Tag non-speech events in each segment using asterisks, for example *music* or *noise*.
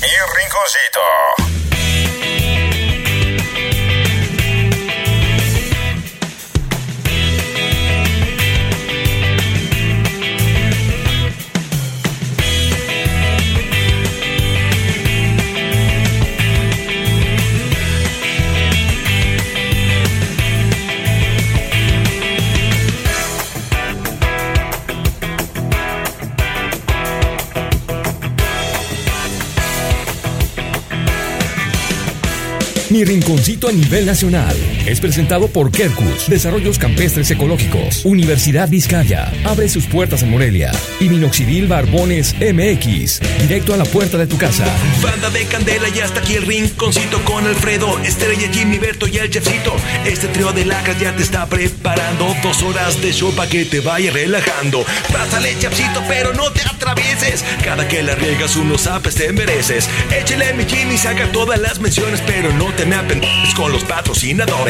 Mi rinconcito. Mi rinconcito a nivel nacional es presentado por Kerkus, Desarrollos Campestres Ecológicos, Universidad Vizcaya, abre sus puertas en Morelia y Minoxidil Barbones MX, directo a la puerta de tu casa. Banda de Candela y hasta aquí el rinconcito con Alfredo, Estrella, Jimmy, Berto y el chefcito. Este trío de lacas ya te está preparando dos horas de show para que te vaya relajando. Pásale chefcito, pero no te atravieses. Cada que la riegas unos apes te mereces. Échale mi Jimmy, saca todas las menciones, pero no te me apendes con los patrocinadores.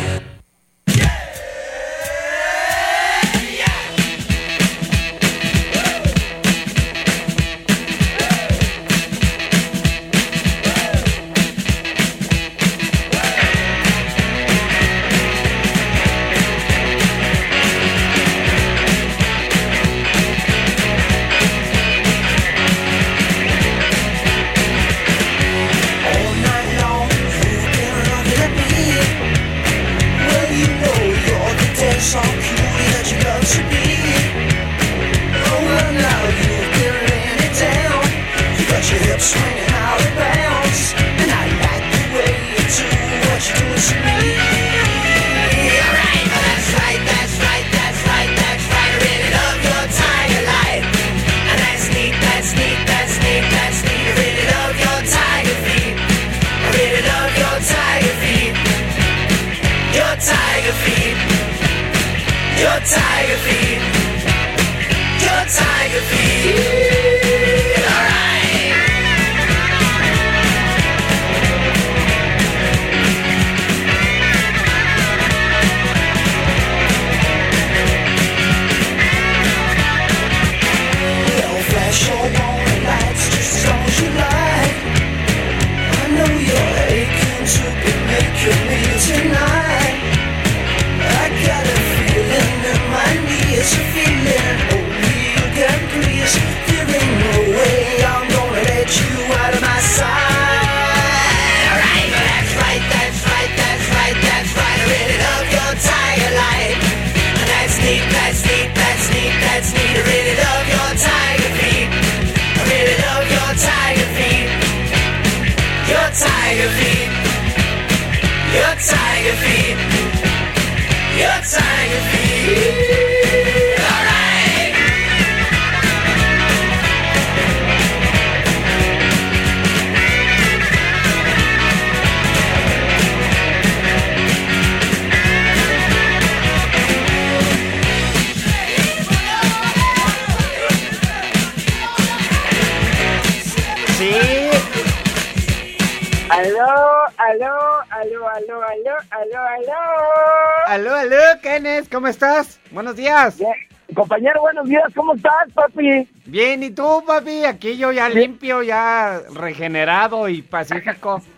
¿Cómo estás? Buenos días. Bien. Compañero, buenos días, ¿cómo estás, papi? Bien, ¿y tú, papi? Aquí yo ya limpio, ya regenerado y pacífico. *laughs*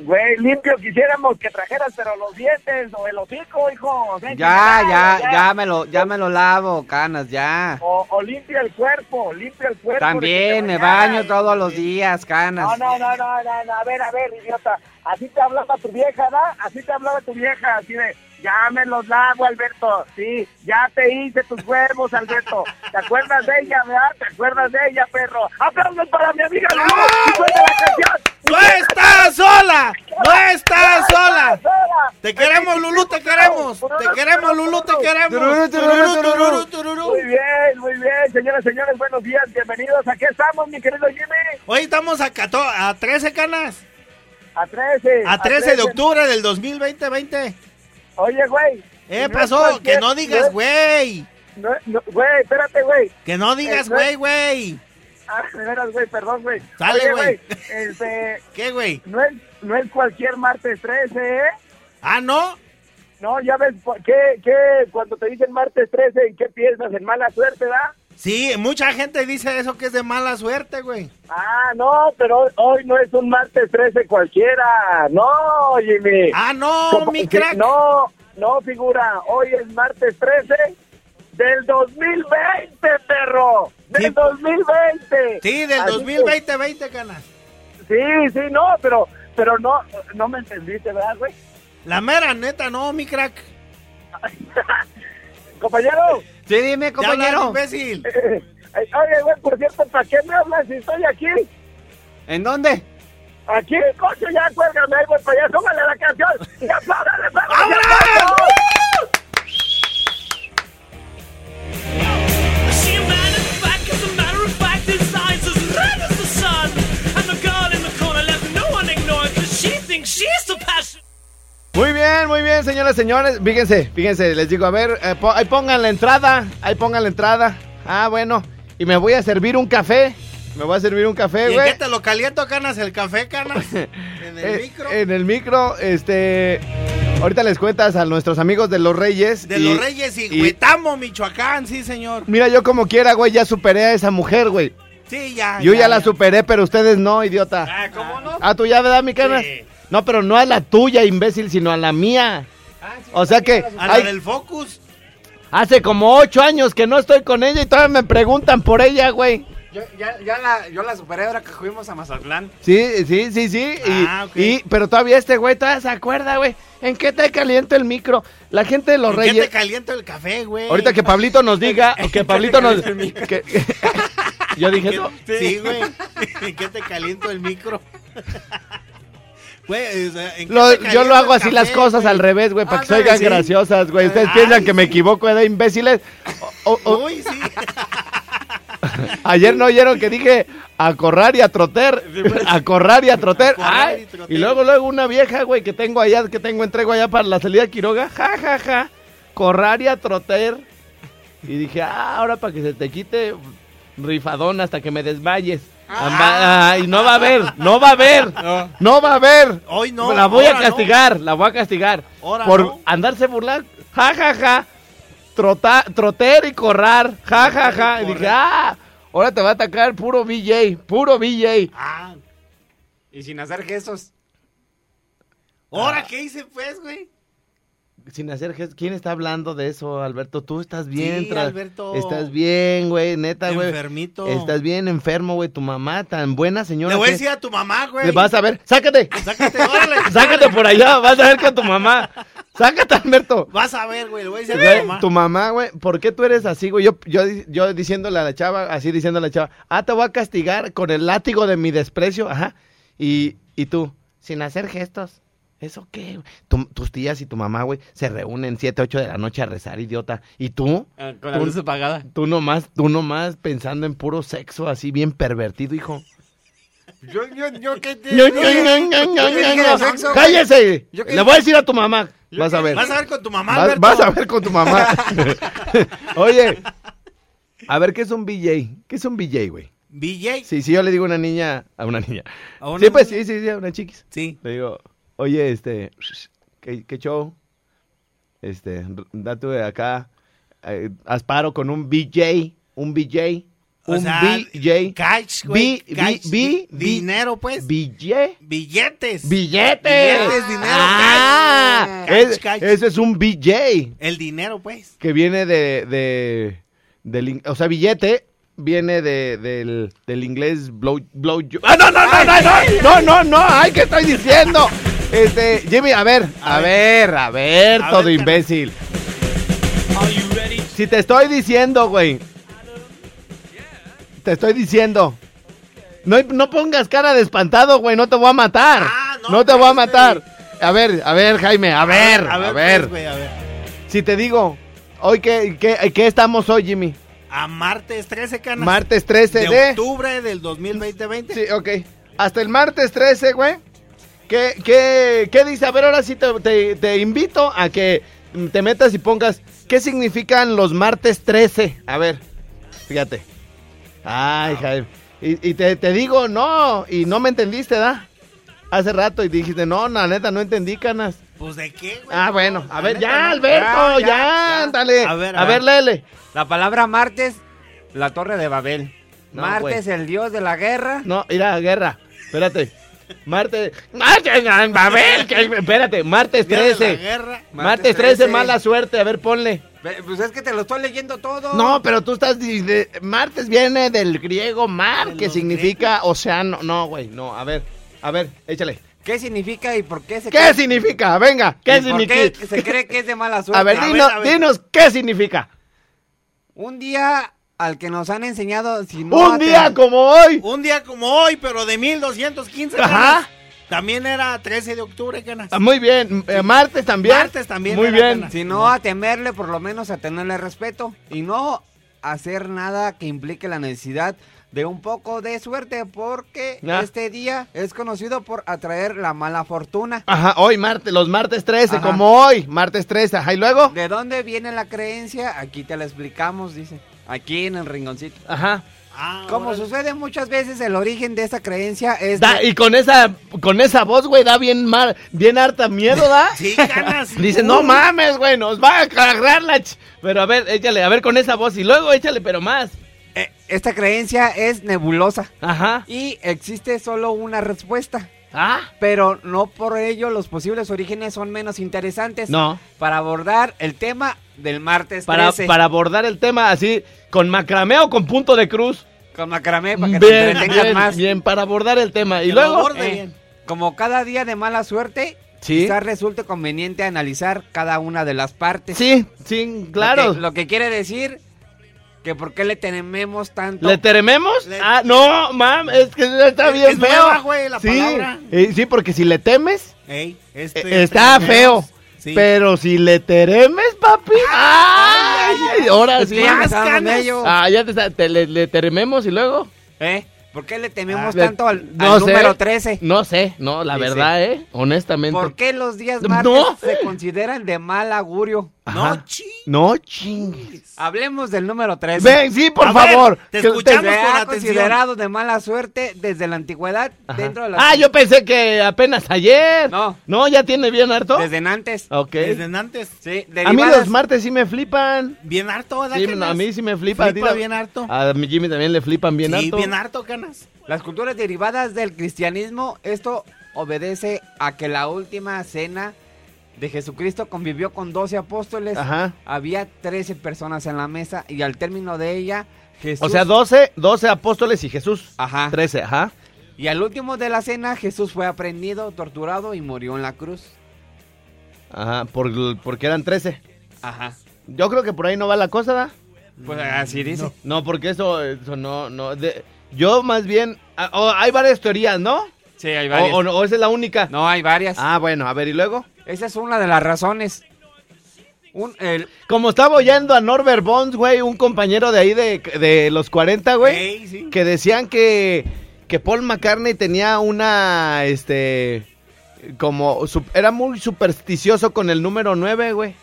Güey, limpio, quisiéramos que trajeras, pero los dientes o el hocico, hijo. Ya, ya, ya, ya me lo, ya me lo lavo, canas, ya. O, o limpia el cuerpo, limpia el cuerpo. También me baño todos los días, canas. no, no, no, no, no, a ver, a ver, idiota. Así te hablaba tu vieja, ¿no? Así te hablaba tu vieja, así de, ya me los lavo, Alberto. Sí, ya te hice tus huevos, Alberto. ¿Te acuerdas de ella, verdad? ¿Te acuerdas de ella, perro? ¡Aplausos para mi amiga Lulú! ¡Y suelta la canción! ¡No estás sola! ¡No estás sola! ¡Te queremos, Lulú, te queremos! ¡Te queremos, Lulú, te queremos! Muy bien, muy bien, señoras y señores, buenos días, bienvenidos. Aquí estamos, mi querido Jimmy. Hoy estamos a, 14 a 13 canas. A 13. A 13 de octubre del 2020. Oye, güey. ¿Eh, si pasó? Que no digas, güey. no, no, güey, espérate, güey. Que no digas, Eh, güey, güey. Ah, de veras, güey, perdón, güey. Sale, güey. Este, *laughs* ¿Qué, güey? no es, no es cualquier martes 13, ¿eh? Ah, ¿no? No, ya ves, ¿qué, qué, cuando te dicen martes 13, ¿en qué piensas? ¿En mala suerte, da? Sí, mucha gente dice eso que es de mala suerte, güey. Ah, no, pero hoy, hoy no es un martes 13 cualquiera. No, Jimmy. Ah, no, Como- mi crack. No, no, figura. Hoy es martes 13 del 2020, perro. Del Sí. 2020. Sí, del Así 2020, 20, canas. sí, sí, no, pero, pero no, no me entendiste, ¿verdad, güey? La mera neta, no, mi crack. *laughs* Compañero. Sí, dime, Ya compañero. hablas, imbécil. eh, *laughs* Oye, güey, por cierto, ¿para qué me hablas si estoy aquí? ¿En dónde? Aquí, coche, ya cuélgame, voy para allá, súmale la canción. *laughs* ¡Ya, párale, ya. Señoras, señores. Fíjense, fíjense, les digo, a ver, eh, po- ahí pongan la entrada, ahí pongan la entrada. Ah, bueno, y me voy a servir un café. Me voy a servir un café, ¿Y en güey. qué te lo caliento, canas? ¿El café, canas? *laughs* ¿En el Eh, micro? En el micro, este. Ahorita les cuentas a nuestros amigos de los Reyes. De y- los Reyes y, Huetamo, Michoacán, sí, señor. Mira, yo como quiera, güey, ya superé a esa mujer, güey. Sí, ya. Yo ya, la superé, pero ustedes no, idiota. Ah, ¿cómo no? Ah, tú ya, ¿verdad, mi canas? Sí. No, pero no a la tuya, imbécil, sino a la mía. O sea que A la del Focus. hace como ocho años que no estoy con ella y todavía me preguntan por ella, güey. Yo, ya, ya la, yo la superé ahora que fuimos a Mazatlán. Sí, sí, sí, sí. Y, Ah, ok. y- pero todavía este güey todavía se acuerda, güey. ¿En qué te caliento el micro? La gente de los ¿En qué te Reyes. caliento el café, güey? Ahorita que Pablito nos diga, o que Pablito nos. que- *laughs* yo dije eso. Sí, güey. ¿En qué te caliento el micro? Güey, o sea, ¿en qué Lo- yo lo hago así las cosas güey? al revés, güey, para que se oigan sí. graciosas, güey. Ustedes Ay, piensan que me equivoco, ¿verdad, imbéciles? Uy, sí. *laughs* ayer no oyeron que dije a correr y a troter. A correr y a Ay, troter. y luego, luego una vieja, güey, que tengo allá, que tengo entrego allá para la salida de Quiroga. Ja, ja, ja. Correr y a troter. Y dije, ah, ahora para que se te quite rifadón hasta que me desmayes. Amba- Ay, no va a haber, no va a haber, No. no va a haber. Hoy no, La voy a no. castigar, la voy a castigar. Ahora por no. andarse burlar. Ja, ja, ja. Trota- troter y correr. Ja, ja, ja. Y dije, ah, ahora te va a atacar puro BJ, puro BJ. Ah, Y sin hacer gestos. ¿ahora qué hice, pues, güey? Sin hacer gestos. ¿Quién está hablando de eso, Alberto? Tú estás bien. Sí, Alberto. Estás bien, güey, neta, güey. Enfermito. Estás bien enfermo, güey. Tu mamá tan buena señora. Le voy a decir a tu mamá, güey. Le vas a ver. ¡Sácate! Sácate, *laughs* órale. ¡Sácate por allá! Vas a ver con tu mamá. ¡Sácate, Alberto! Vas a ver, güey. Le voy a decir a tu mamá. tu mamá, güey, ¿por qué tú eres así, güey? Yo, yo, yo diciéndole a la chava, así diciéndole a la chava, ah, te voy a castigar con el látigo de mi desprecio, ajá. Y, y tú, sin hacer gestos. ¿Eso qué? Tu- tus tías y tu mamá, güey, se reúnen 7, 8 de la noche a rezar, idiota. ¿Y tú? Ah, Con la Tú- luz apagada. Tú nomás, tú nomás pensando en puro sexo así bien pervertido, hijo. Yo, yo, yo, ¿qué te Ño, de Ño. sexo. ¡Cállese! Yo qué Le voy a decir a tu mamá. Yo Vas a qué- ver. Vas a ver con tu mamá, Vas, Alberto. vas a ver con tu mamá. *laughs* *laughs* Oye, a ver, ¿qué es un BJ? ¿Qué es un BJ, güey? BJ. Sí, sí, yo le digo a una niña, a una niña. ¿A una sí, pues sí, sí, sí, a una chiquis. Sí. Le digo, oye, este, ¿qué, qué show? Este, date acá, eh, asparo con un BJ, un BJ, O un sea, BJ. Cash, güey. Bi- cash, bi- dinero, pues. BJ. Billetes. Billetes. Billetes, dinero, Ah, cash. es- Cash, ese es un BJ El dinero, pues. que viene de, de del o sea, billete viene de, del, del inglés blow, blow Ah, no, no, no, no, no, no, no, no, ay, ¿qué estoy diciendo? Este, Jimmy, a ver, a, ver, a ver, todo ver, imbécil. Si te estoy diciendo, güey. Te estoy diciendo. No, no pongas cara de espantado, güey, no te voy a matar. Ah, no, no, te voy a pues, matar. A ver, a ver, Jaime, a ver, a ver. pues, güey, a ver. Si te digo, hoy qué, qué, qué estamos hoy, Jimmy? A martes 13, canas. Martes 13 de, de... octubre del 2020. Sí, ok. Hasta el martes 13, güey. ¿Qué, qué, qué dice? A ver, ahora sí te, te- te invito a que te metas y pongas, ¿qué significan los martes 13? A ver, fíjate. Ay, Jaime. Y, y te, te digo, no, y no me entendiste, ¿da? Hace rato y dijiste, no, la neta, no entendí, canas. Pues de qué, güey. Ah, bueno, a La ver, ya, no. Alberto, Ya, ya, ya, ya. dale. A ver, a a ver, ver. léele. La palabra martes, la torre de Babel. No, martes, güey. el dios de la guerra. No, mira, guerra. Espérate. Martes. Martes, Babel, que- espérate, martes Día de la 13. guerra. Martes 13, mala suerte. A ver, ponle. Pues es que te lo estoy leyendo todo. No, pero tú estás. de- martes viene del griego mar, que significa océano. No, güey, no. A ver, a ver, échale. ¿Qué significa y por qué se ¿Qué cree- significa? Venga, ¿qué significa? se cree que es de mala suerte? *laughs* A ver, A ver, a ver. dinos, ¿qué significa? Un día al que nos han enseñado si no Un día como hoy. Un día como hoy, pero de 1215. Ajá. También era 13 de octubre, canas. Ah, Muy bien. eh, martes también. Martes también Muy era, bien. canas. Si no a temerle, por lo menos a tenerle respeto y no hacer nada que implique la necesidad de un poco de suerte porque Ya. este día es conocido por atraer la mala fortuna. Ajá, hoy martes, los martes 13, Ajá. como hoy, martes 13, ajá, y luego, ¿De dónde viene la creencia? Aquí te la explicamos, dice. Aquí en el rinconcito. ajá. Ah, Como órale. sucede muchas veces, el origen de esa creencia es... Da- de- y con esa, con esa voz, güey, da bien mar, bien harta miedo, ¿da? *laughs* Sí, canas. Dice, no mames, güey, nos va a agarrar la ch-". Pero a ver, échale, a ver con esa voz, y luego échale, pero más. eh, esta creencia es nebulosa Ajá. y existe solo una respuesta. Ah, Pero no por ello los posibles orígenes son menos interesantes. no. Para abordar el tema del martes Para, 13. para abordar el tema así, con macramé o con punto de cruz. Con macramé para que te Bien, entretengas bien, más. bien, para abordar el tema. Y Que luego, aborde Eh, como cada día de mala suerte, Sí. quizás resulte conveniente analizar cada una de las partes. sí, sí, claro. Lo que, lo que quiere decir que por qué le tememos tanto. ¿Le tememos? Le- Ah, no, mam, es que está Es- bien es feo. nueva, güey, la sí, palabra. eh, sí, porque si le temes, Ey, eh, este- está este- feo. Sí. Pero si le teremes, papi, ay, ahora sí. Más canas. Ah, ya te, te- le, le y luego. ¿Eh? ¿Por qué le tememos Ah, tanto al, no al sé. número 13? No sé, no, la Dice, verdad, eh, honestamente. ¿Por qué los días No. martes se consideran de mal augurio? Ajá. No, chi. No chingues. Hablemos del número 13. Ven, sí, por A ver, favor. te Que- escuchamos. Se con ha atención. considerado de mala suerte desde la antigüedad Ajá. dentro de la Ah, yo pensé que apenas ayer. No. No, ya tiene bien harto. desde antes. Ok. Desde antes. Sí, A mí los martes sí me flipan. Bien harto, ¿verdad, Sí, a mí sí me flipa. a ti Flipa no- bien harto. A mi Jimmy también le flipan bien sí, harto. bien harto, Las culturas derivadas del cristianismo, esto obedece a que la última cena de Jesucristo convivió con 12 apóstoles. Ajá. Había 13 personas en la mesa y al término de ella, Jesús... O sea, 12, 12 apóstoles y Jesús. Ajá. 13, ajá. Y al último de la cena, Jesús fue aprendido, torturado y murió en la cruz. Ajá, por, porque eran 13. Ajá. Yo creo que por ahí no va la cosa, ¿da? Pues así dice. No, porque eso, eso no, no. de- yo más bien, ah, oh, hay varias teorías, ¿no? Sí, hay varias. o esa es la única. No, hay varias. Ah, bueno, a ver, y luego. Esa es una de las razones. Un, el, Como estaba oyendo a Norbert Bonds, güey, un compañero de ahí de, de los 40, güey, Ey, sí. que decían que, que Paul McCartney tenía una, este, como, era muy supersticioso con el número 9, güey.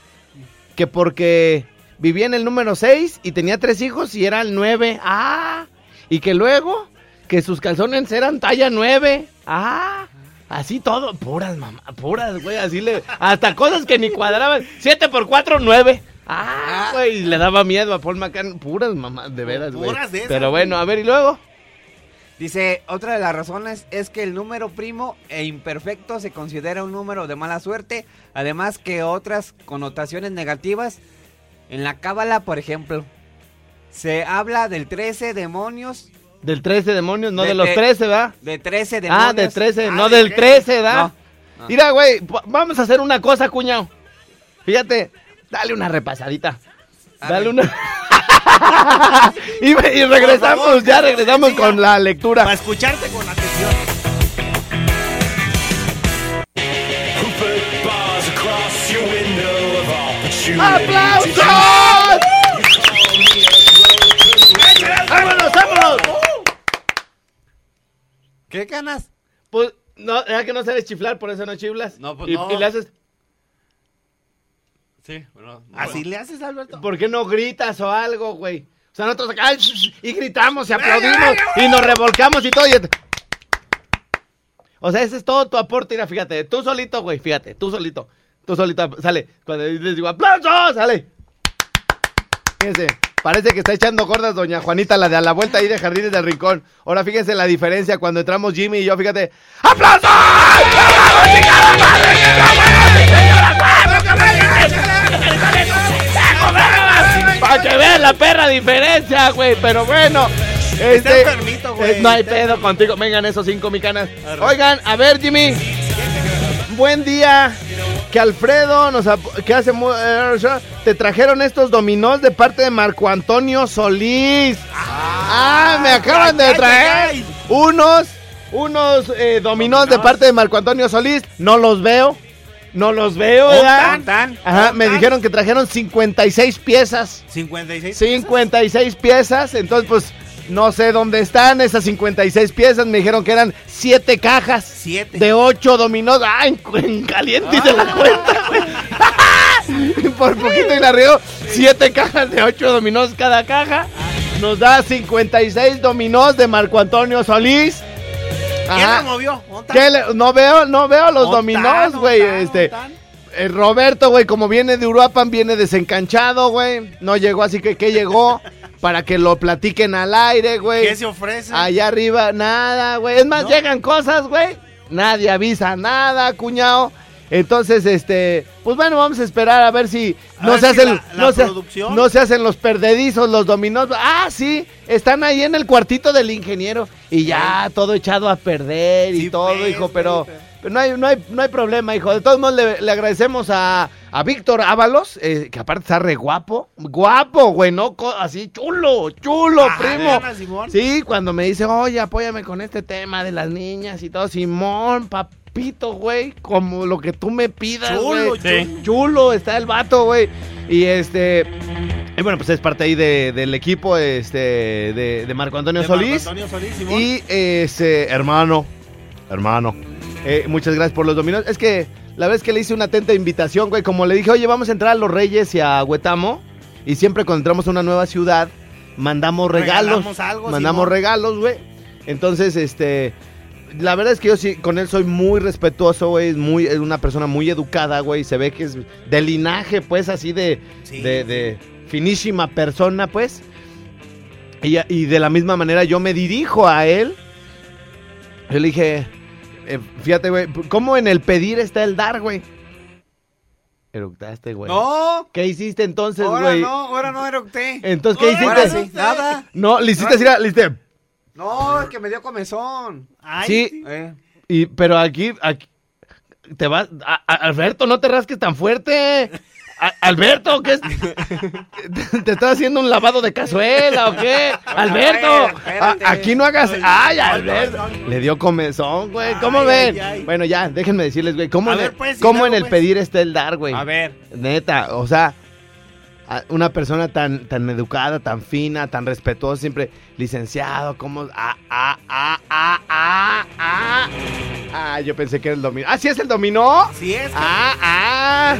Que porque vivía en el número 6 y tenía tres hijos y era el 9. Ah, y que luego, que sus calzones eran talla 9. Ah. Así todo, puras mamá, puras, güey, así le, hasta cosas que ni cuadraban, 7 por 4, 9. Ah, güey, le daba miedo a Paul McCartney, puras mamás, de veras, güey. Puras de esas, Pero bueno, a ver, y luego. dice, otra de las razones es que el número primo e imperfecto se considera un número de mala suerte, además que otras connotaciones negativas. En la cábala, por ejemplo, se habla del 13 demonios, Del 13 demonios, no de, De- los de- 13, ¿verdad? de 13 demonios. Ah, de 13, Ah, no de del 13. 13, ¿verdad? No, no. Mira, güey, vamos a hacer una cosa, cuñado. Fíjate, dale una repasadita. A Dale ver. una. *laughs* y, y regresamos, favor, ya regresamos con la lectura. Para escucharte con atención. ¡Aplausos! ¿Qué ganas? Pues, no, era que no sabes chiflar, por eso no chiflas. No, pues y, no. y le haces. Sí, bueno. ¿Así le haces, Alberto? ¿Por qué no gritas o algo, güey? O sea, nosotros acá y gritamos y aplaudimos y nos revolcamos y todo. y- O sea, ese es todo tu aporte. Mira, fíjate, tú solito, güey, fíjate, tú solito. Tú solito, sale. Cuando les digo aplausos, sale. Fíjense, parece que está echando gordas doña Juanita, la de a la vuelta ahí de Jardines del Rincón. Ahora fíjense la diferencia cuando entramos Jimmy y yo, fíjate. ¡Aplausos! Para que vean la perra diferencia, güey. Pero bueno. Este, enfermito, güey. eh, no hay pedo contigo. Vengan esos cinco micanas. Oigan, a ver, Jimmy. Buen día. Que Alfredo nos que hace eh, te trajeron estos dominós de parte de Marco Antonio Solís. Ah, me acaban de traer unos unos eh, dominós de parte de Marco Antonio Solís. No los veo. No los veo, ¿verdad? Tan, Ajá, me dijeron que trajeron 56 piezas. 56. 56 piezas, entonces pues no sé dónde están esas 56 piezas, me dijeron que eran 7 cajas Siete. de 8 dominós, ah, en, en caliente de la cuenta, güey. *laughs* Por poquito y la riego, 7 cajas de 8 dominós cada caja, nos da 56 dominós de Marco Antonio Solís. ¿Quién lo movió? ¿Dónde ¿Qué le- no veo, no veo los ¿Dónde dominós, güey, ¿Dónde este... Eh, Roberto, güey, como viene de Uruapan, viene desencanchado, güey. No llegó, así que ¿qué llegó? Para que lo platiquen al aire, güey. ¿Qué se ofrece? Allá arriba, nada, güey. Es más, ¿No? llegan cosas, güey. Nadie avisa nada, cuñado. Entonces, este, pues bueno, vamos a esperar a ver si A no ver se si hacen, la- la no, se, producción- no se hacen los perdedizos, los dominós. Ah, sí, están ahí en el cuartito del ingeniero y ya todo echado a perder y Sí, todo, pues, hijo, pero- pero no hay, no hay, no hay problema, hijo. De todos modos, le, le agradecemos a, a Víctor Ábalos, eh, que aparte está re guapo, guapo, güey, no así chulo, chulo, Ah, primo. Simón. Sí, cuando me dice, oye, apóyame con este tema de las niñas y todo, Simón, papito, güey, como lo que tú me pidas, Chulo, güey. chulo. Chulo, está el vato, güey. Y este, y bueno, pues es parte ahí de- del equipo, este, de, de Marco Antonio De Marco Solís. Antonio Solís, Simón. Y este, hermano, hermano, eh, muchas gracias por los dominos. Es que la vez que le hice una atenta invitación, güey, como le dije, oye, vamos a entrar a Los Reyes y a Huetamo. Y siempre cuando entramos a una nueva ciudad, mandamos regalos. Algo, mandamos Simón. regalos, güey. Entonces, este, la verdad es que yo sí, con él soy muy respetuoso, güey. Es muy, es una persona muy educada, güey. Se ve que es de linaje, pues, así de, Sí, de, sí. de finísima persona, pues. Y, y de la misma manera yo me dirijo a él. Yo le dije, eh, fíjate, güey, ¿cómo en el pedir está el dar, güey? Eructaste, güey. No, ¿Qué hiciste entonces, ahora güey? no, ahora no eructé. Entonces, ¿qué hiciste? Ahora sí, nada. No, le hiciste así, le hiciste. No, es que me dio comezón. Ay, Sí. Eh. Y, pero aquí, aquí te vas, a- a- Alberto, no te rasques tan fuerte. Alberto, ¿qué es? ¿Te estás haciendo un lavado de cazuela o qué? Alberto, a ver, espérate. a- aquí no hagas. Ay, Alberto. Le dio comezón, güey. ¿Cómo Ay, ven? ay, ay. Bueno, ya, déjenme decirles, güey. ¿Cómo, en, ver, pues, cómo en el pues. pedir está el dar, güey? A ver. Neta, o sea, una persona tan, tan educada, tan fina, tan respetuosa, siempre licenciado, como... Ah, ah, ah, ah, ah, ah. Ah, yo pensé que era el dominó. Ah, ¿sí es el dominó? Sí es. Ah, ah.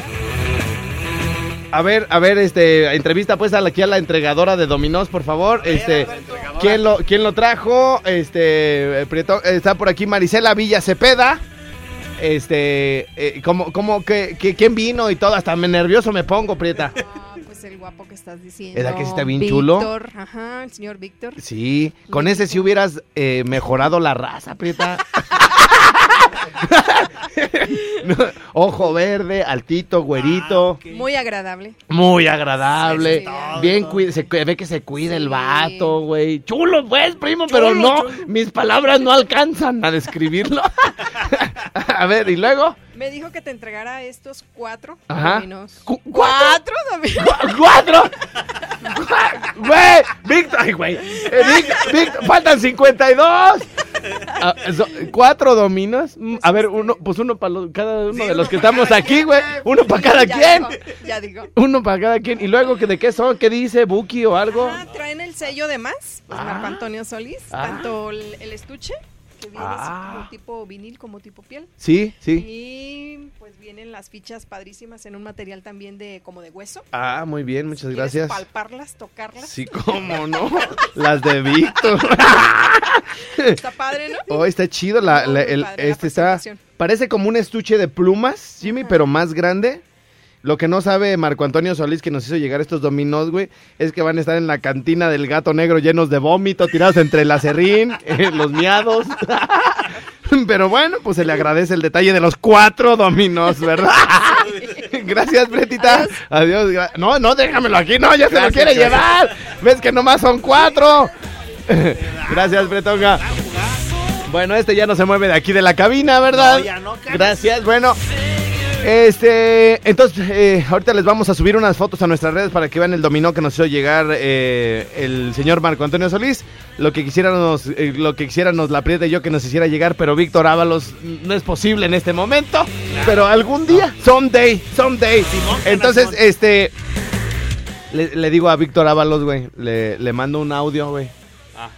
A ver, a ver, este, entrevista pues aquí a la entregadora de dominós, por favor. este, ¿quién lo, quién lo trajo? Este, Prieto- está por aquí Marisela Villa Cepeda. Este, eh, ¿cómo, cómo, que, que- quién vino y todo? Hasta me nervioso me pongo, Prieta. Ah, pues el guapo que estás diciendo. ¿Verdad que sí está bien chulo? Víctor, ajá, el señor Víctor. Sí, con ese sí hubieras eh, mejorado la raza, Prieta. *laughs* *laughs* No, Ojo verde, altito, güerito. Muy agradable. Muy agradable. Sí, sí, sí. Bien, se, ve que se cuida el vato, güey. Chulo, pues, primo, pero no. Mis palabras no alcanzan a describirlo. *laughs* a ver, ¿y luego? Me dijo que te entregara estos cuatro Ajá. dominos. Cu- ¿Cuatro dominos? ¡Cu- ¡Cuatro! ¡Güey! ¡Víctor! ¡Ay, güey! Eh, Vic- Vic- ¡Faltan 52! Ah, so- ¿Cuatro dominos? Mm, A ver, uno, pues uno para cada uno de los que estamos aquí, güey. Uno para cada Ya quien. digo, ya digo. Uno para cada quien. ¿Y luego que de qué son? ¿Qué dice? ¿Buki o algo? Ah, traen el sello de más, pues Ah. Marco Antonio Solís, Ah. tanto el, el estuche, que viene Ah. así como tipo vinil, como tipo piel. Sí, sí. Y pues vienen las fichas padrísimas en un material también de como de hueso. Ah, muy bien, muchas ¿Quieres gracias. palparlas, tocarlas? Sí, cómo no. *laughs* Las de Víctor. *laughs* Está padre, ¿no? Oh, está chido. La, la- el- padre este está. Parece como un estuche de plumas, Jimmy, pero más grande. Lo que no sabe Marco Antonio Solís, que nos hizo llegar estos dominós, güey, es que van a estar en la cantina del gato negro llenos de vómito, tirados entre el acerrín, *laughs* eh, los miados. *laughs* Pero bueno, pues se le agradece el detalle de los cuatro dominós, ¿verdad? *laughs* Gracias, Bretita. Adiós. no, no, déjamelo aquí, no, ya se lo quiere gracias. llevar. Ves que nomás son cuatro. Gracias, Bretonga. Bueno, este ya no se mueve de aquí de la cabina, ¿verdad? No, ya no. Gracias, bueno. Este, entonces, eh, ahorita les vamos a subir unas fotos a nuestras redes para que vean el dominó que nos hizo llegar eh, el señor Marco Antonio Solís. Lo que quisiéramos, eh, lo que quisiéramos la Prieta y yo que nos hiciera llegar, pero Víctor Ábalos no es posible en este momento. Pero algún día, someday, someday. Entonces, este, le, le digo a Víctor Ábalos, güey, le, le mando un audio, güey. Ah.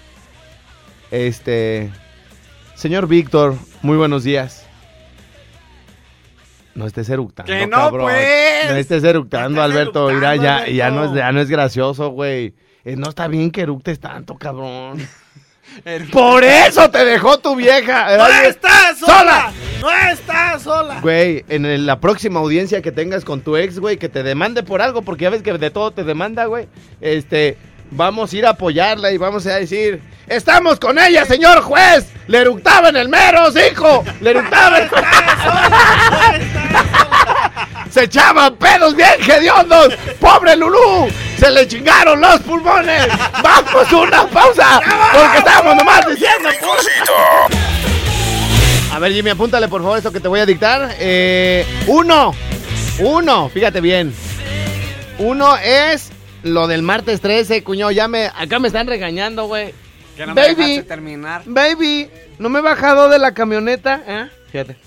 Este, señor Víctor, muy buenos días. No estés eructando, Que no, cabrón. pues. No estés eructando, Alberto. Mira, ya, ya, no es, ya no es gracioso, güey. Eh, no está bien que eructes tanto, cabrón. *laughs* Por eso te dejó tu vieja. ¡No Oye, estás sola! ¡No estás sola! Güey, en el- la próxima audiencia que tengas con tu ex, güey, que te demande por algo, porque ya ves que de todo te demanda, güey. Este, vamos a ir a apoyarla y vamos a decir, estamos con ella, señor juez. Le eructaba en el mero, hijo. Le eructaba en *laughs* *laughs* Se echaban pedos bien hediondos. Pobre Lulú. Se le chingaron los pulmones. Vamos a una pausa. Porque estamos nomás diciendo. A ver, Jimmy, apúntale por favor eso que te voy a dictar. Eh, uno. Uno. Fíjate bien. Uno es lo del martes 13, cuñado. Ya me, acá me están regañando, güey. Que no me Baby. dejaste terminar. Baby, no me he bajado de la camioneta, ¿eh? Fíjate.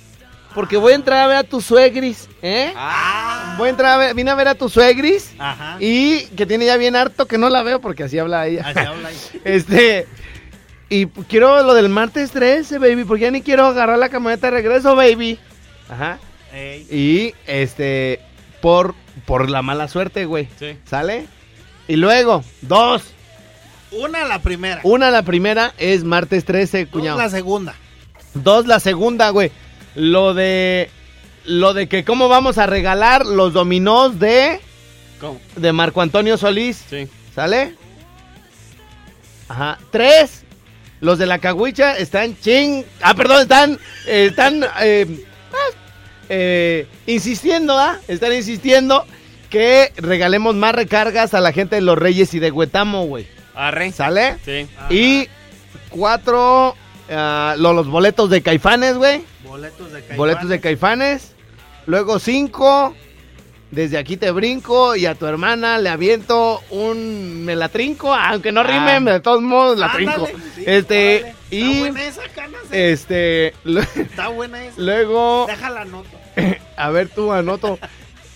Porque voy a entrar a ver a tu suegris, ¿eh? Ah, Voy a entrar a ver, vine a ver a tu suegris. Ajá. Y que tiene ya bien harto que no la veo porque así habla ella. Así habla ahí. *laughs* Este. Y quiero lo del martes 13, baby, porque ya ni quiero agarrar la camioneta de regreso, baby. Ajá. Ey. Y este. Por, por la mala suerte, güey. Sí. ¿Sale? Y luego, dos. Una la primera. Una, la primera es martes 13, Dos cuñado. la segunda. Dos, la segunda, güey. Lo de. Lo de que cómo vamos a regalar los dominós de. ¿cómo? De Marco Antonio Solís. Sí. ¿Sale? Ajá. Tres. Los de la caguicha están ching. Ah, perdón, están. eh, están. eh, ah, eh, insistiendo, ¿ah? Están insistiendo que regalemos más recargas a la gente de los Reyes y de Huetamo, güey. Arre. ¿Sale? Sí. Y cuatro. ah, lo- los boletos de caifanes, güey. Boletos de Boletos de caifanes. Luego cinco. Desde aquí te brinco y a tu hermana le aviento un me la trinco, aunque no rime, Ah. de todos modos la trinco. este y Está buena esa, canas, eh. este Está buena esa. luego Déjala nota. *laughs* a ver tú anoto.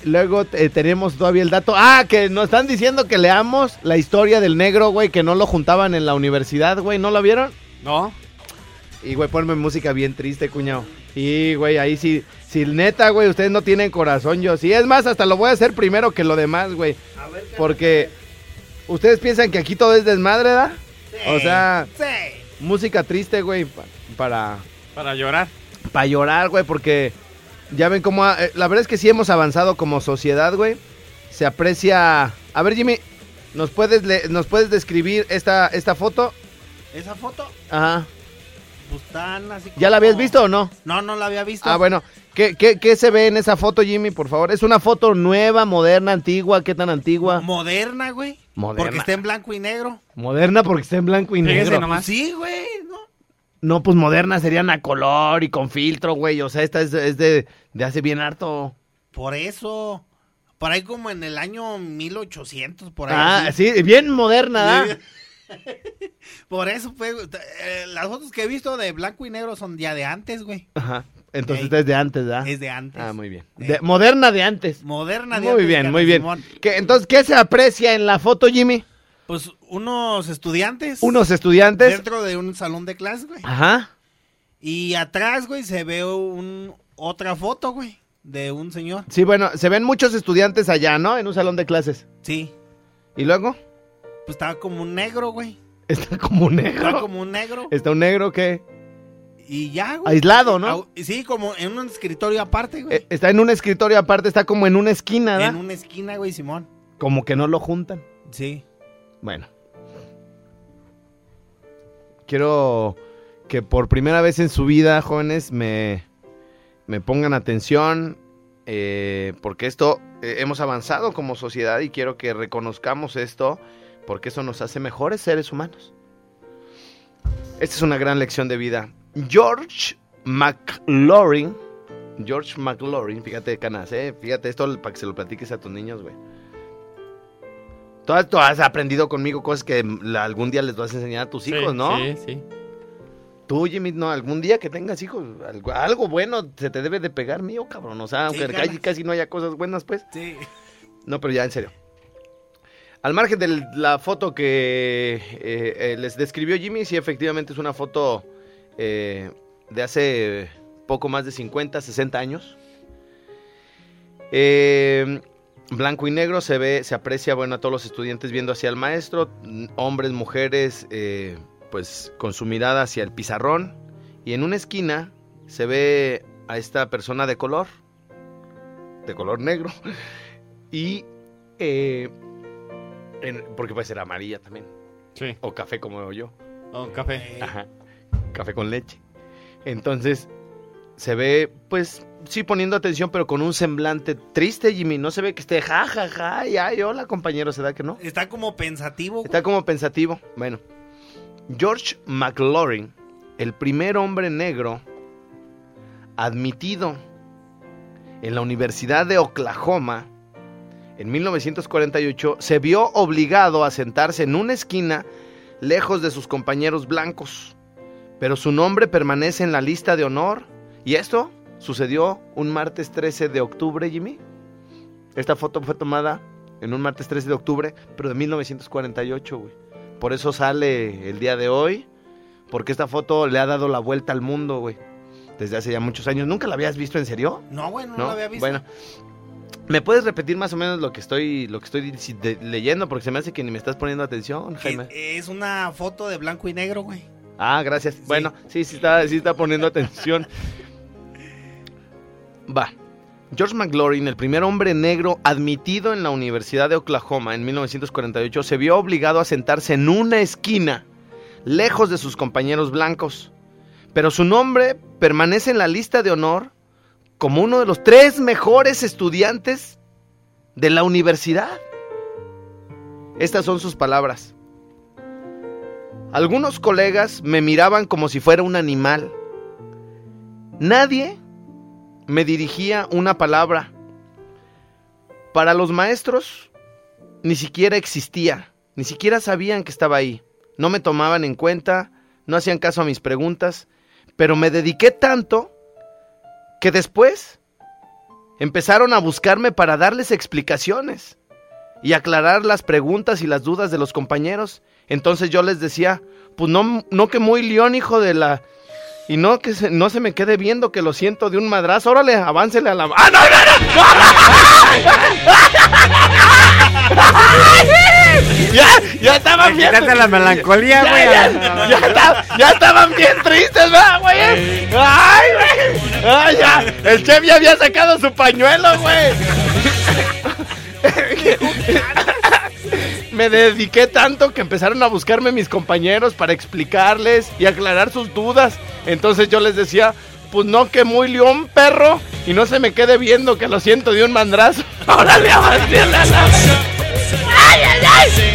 Luego eh, tenemos todavía el dato. Ah, que nos están diciendo que leamos la historia del negro, güey, que no lo juntaban en la universidad, güey, ¿no lo vieron? No. Y, güey, ponme música bien triste, cuñado. Y, güey, ahí sí, si neta, güey, ustedes no tienen corazón, yo sí. Es más, hasta lo voy a hacer primero que lo demás, güey. Porque ustedes piensan que aquí todo es desmadre, ¿da? O sea, Sí. música triste, güey, pa- para, Para llorar. para llorar, güey, porque ya ven cómo... ha- eh, la verdad es que sí hemos avanzado como sociedad, güey. Se aprecia... A ver, Jimmy, ¿nos puedes, le- ¿nos puedes describir esta, esta foto? Esa foto, Ajá. Pues tan así ¿Ya la habías visto o no? No, no la había visto. Ah, bueno. ¿Qué, qué, qué se ve en esa foto, Jimmy, por favor? ¿Es una foto nueva, moderna, antigua? ¿Qué tan antigua? Moderna, güey. Moderna. Porque está en blanco y negro. Moderna porque está en blanco y Fíjese negro. nomás. Sí, güey. ¿no? No, pues moderna serían a color y con filtro, güey. O sea, esta es, es de, de hace bien harto. Por eso. Por ahí como en el año 1800, por ahí. Ah, así. sí, bien moderna, ¿da? *laughs* Por eso, pues, eh, las fotos que he visto de blanco y negro son ya de antes, güey. Ajá. Entonces esta es de antes, ¿da? Es de antes. Ah, muy bien. Moderna de antes. Moderna de Muy antes, bien, Carlos muy bien. Simón. ¿Qué- entonces, ¿qué se aprecia en la foto, Jimmy? Pues unos estudiantes. Unos estudiantes. Dentro de un salón de clase, güey. Ajá. Y atrás, güey, se ve un, otra foto, güey, de un señor. Sí, bueno, se ven muchos estudiantes allá, ¿no? En un salón de clases. Sí. ¿Y luego? Pues estaba como un negro, güey. Está como un negro. Estaba como un negro. Está un negro que Y ya, güey. aislado, ¿no? Sí, como en un escritorio aparte, güey. Eh, Está en un escritorio aparte, está como en una esquina, ¿verdad? en una esquina, güey, Simón. Como que no lo juntan. Sí. Bueno. Quiero que por primera vez en su vida, jóvenes, me, me pongan atención, eh, porque esto eh, hemos avanzado como sociedad y quiero que reconozcamos esto, porque eso nos hace mejores seres humanos. Esta es una gran lección de vida. George McLaurin, George McLaurin, fíjate, canas, eh, fíjate esto para que se lo platiques a tus niños, güey. Tú, has- aprendido conmigo cosas que algún día les vas a enseñar a tus hijos, Sí, ¿no? Sí, sí. Tú, Jimmy, no, algún día que tengas hijos, algo, algo bueno se te debe de pegar mío, cabrón. O sea, Sí, aunque casi, casi no haya cosas buenas, pues. Sí. No, pero ya, en serio. Al margen de la foto que eh, eh, les describió Jimmy, sí, efectivamente es una foto eh, de hace poco más de 50, 60 años. Blanco y negro, se ve, se aprecia, bueno, a todos los estudiantes viendo hacia el maestro, hombres, mujeres, pues con su mirada hacia el pizarrón. Y en una esquina se ve a esta persona de color, de color negro. *laughs* Y en- porque puede ser amarilla también. Sí. O café como yo. Oh, café. Ajá. Café con leche. Entonces, se ve, pues, sí poniendo atención, pero con un semblante triste, Jimmy. No se ve que esté ja, ja, ja, y ay, hola, compañero, ¿se da que no? Está como pensativo. güey. Está como pensativo. Bueno, George McLaurin, el primer hombre negro admitido en la Universidad de Oklahoma en 1948, se vio obligado a sentarse en una esquina lejos de sus compañeros blancos. Pero su nombre permanece en la lista de honor. ¿Y esto sucedió un martes 13 de octubre, Jimmy? Esta foto fue tomada en un martes 13 de octubre, pero de 1948, güey. Por eso sale el día de hoy, porque esta foto le ha dado la vuelta al mundo, güey. Desde hace ya muchos años. ¿Nunca la habías visto en serio? No, güey, no, ¿No? lo había visto. Bueno, ¿me puedes repetir más o menos lo que estoy, lo que estoy de- leyendo? Porque se me hace que ni me estás poniendo atención, Jaime. Es, es una foto de blanco y negro, güey. Ah, gracias. Bueno, sí, sí está, sí está poniendo atención. *laughs* Va. George McLaurin, el primer hombre negro admitido en la Universidad de Oklahoma en 1948, se vio obligado a sentarse en una esquina, lejos de sus compañeros blancos. Pero su nombre permanece en la lista de honor como uno de los tres mejores estudiantes de la universidad. Estas son sus palabras. Algunos colegas me miraban como si fuera un animal. Nadie me dirigía una palabra. Para los maestros ni siquiera existía, ni siquiera sabían que estaba ahí. No me tomaban en cuenta, no hacían caso a mis preguntas, pero me dediqué tanto que después empezaron a buscarme para darles explicaciones y aclarar las preguntas y las dudas de los compañeros. Entonces yo les decía, pues no, no que muy león, hijo de la... Y no que se, no se me quede viendo que lo siento de un madrazo. Órale, aváncele a la... ¡Ah, no, no, no! *laughs* ¡Ya! ¡Ya estaban bien! Quítate la melancolía, güey. ya, ya esta- ya estaban bien tristes. ¡Ay, güey! ¡Ay, ya! El chef ya había sacado su pañuelo, güey. Me dediqué tanto que empezaron a buscarme mis compañeros para explicarles y aclarar sus dudas. Entonces yo les decía, pues no que muy león, perro, y no se me quede viendo que lo siento de un mandrazo. *laughs* ¡Órale, avancen a la- ¡Ay, ay, ay!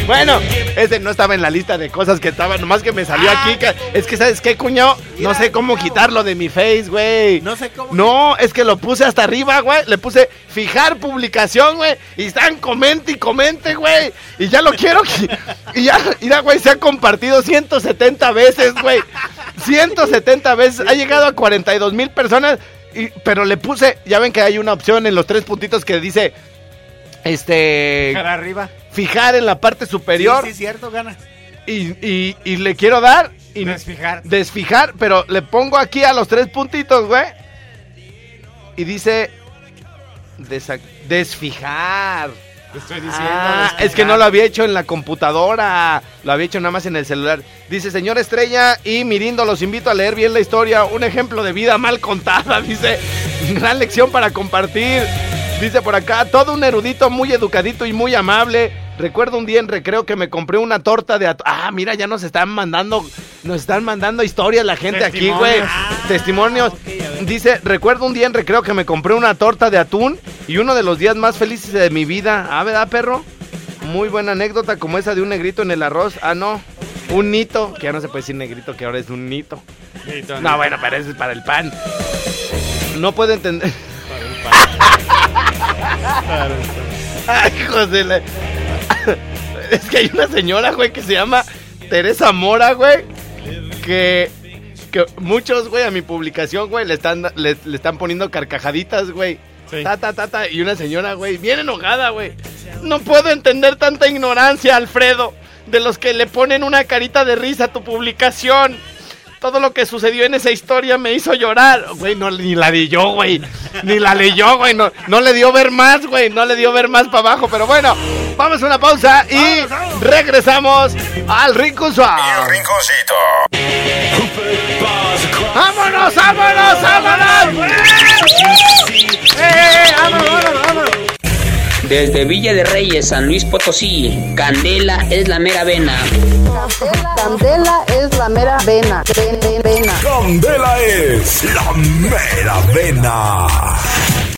Bueno, ese no estaba en la lista de cosas que estaban, nomás que me salió aquí. que- Es que, ¿sabes qué, cuñado? No sé cómo quitarlo de mi face, güey. No sé cómo. No, es que lo puse hasta arriba, güey. Le puse fijar publicación, güey. Y están comente y comente, güey. Y ya lo quiero. qui- *laughs* Y ya, mira, güey, se ha compartido 170 veces, güey. 170 veces. Ha llegado a 42 mil personas. y- pero le puse, ya ven que hay una opción en los tres puntitos que dice, este, Cara arriba. Fijar en la parte superior. Sí, sí, cierto, ganas. Y, y- y le quiero dar. y- Desfijar. Desfijar, pero le pongo aquí a los tres puntitos, güey. Y dice... desfijar. Te estoy diciendo. Ah, es que no lo había hecho en la computadora, lo había hecho nada más en el celular. Dice, señor Estrella y Mirindo, los invito a leer bien la historia, un ejemplo de vida mal contada, *laughs* dice, gran lección para compartir. Dice por acá, todo un erudito muy educadito y muy amable. Recuerdo un día en recreo que me compré una torta de atún. Ah, mira, ya nos están mandando, nos están mandando historias la gente aquí, güey. Testimonios. Dice, recuerdo un día en recreo que me compré una torta de atún y uno de los días más felices de mi vida. Ah, ¿verdad, perro? Muy buena anécdota como esa de un negrito en el arroz. Ah, no. Un nito, que ya no se puede decir negrito, que ahora es un nito. No, bueno, pero eso es para el pan. No puedo entender. Ay, de la- Es que hay una señora, güey, que se llama Teresa Mora, güey. Que, que muchos, güey, a mi publicación, güey, le están, le, le están poniendo carcajaditas, güey. Ta, ta, ta, ta. Y una señora, güey, bien enojada, güey. No puedo entender tanta ignorancia, Alfredo. De los que le ponen una carita de risa a tu publicación. Todo lo que sucedió en esa historia me hizo llorar. Güey, no, ni la leyó, güey. Ni la leyó, güey. No, no le dio ver más, güey. No le dio ver más para abajo. Pero bueno, vamos a una pausa y regresamos al rinconcito. ¡Vámonos, vámonos, vámonos! ¡Eh, vámonos, vámonos, vámonos! Desde Villa de Reyes, San Luis Potosí, Candela es la mera vena. Candela es la mera vena. Ven- ven- Vena. Candela es la mera vena.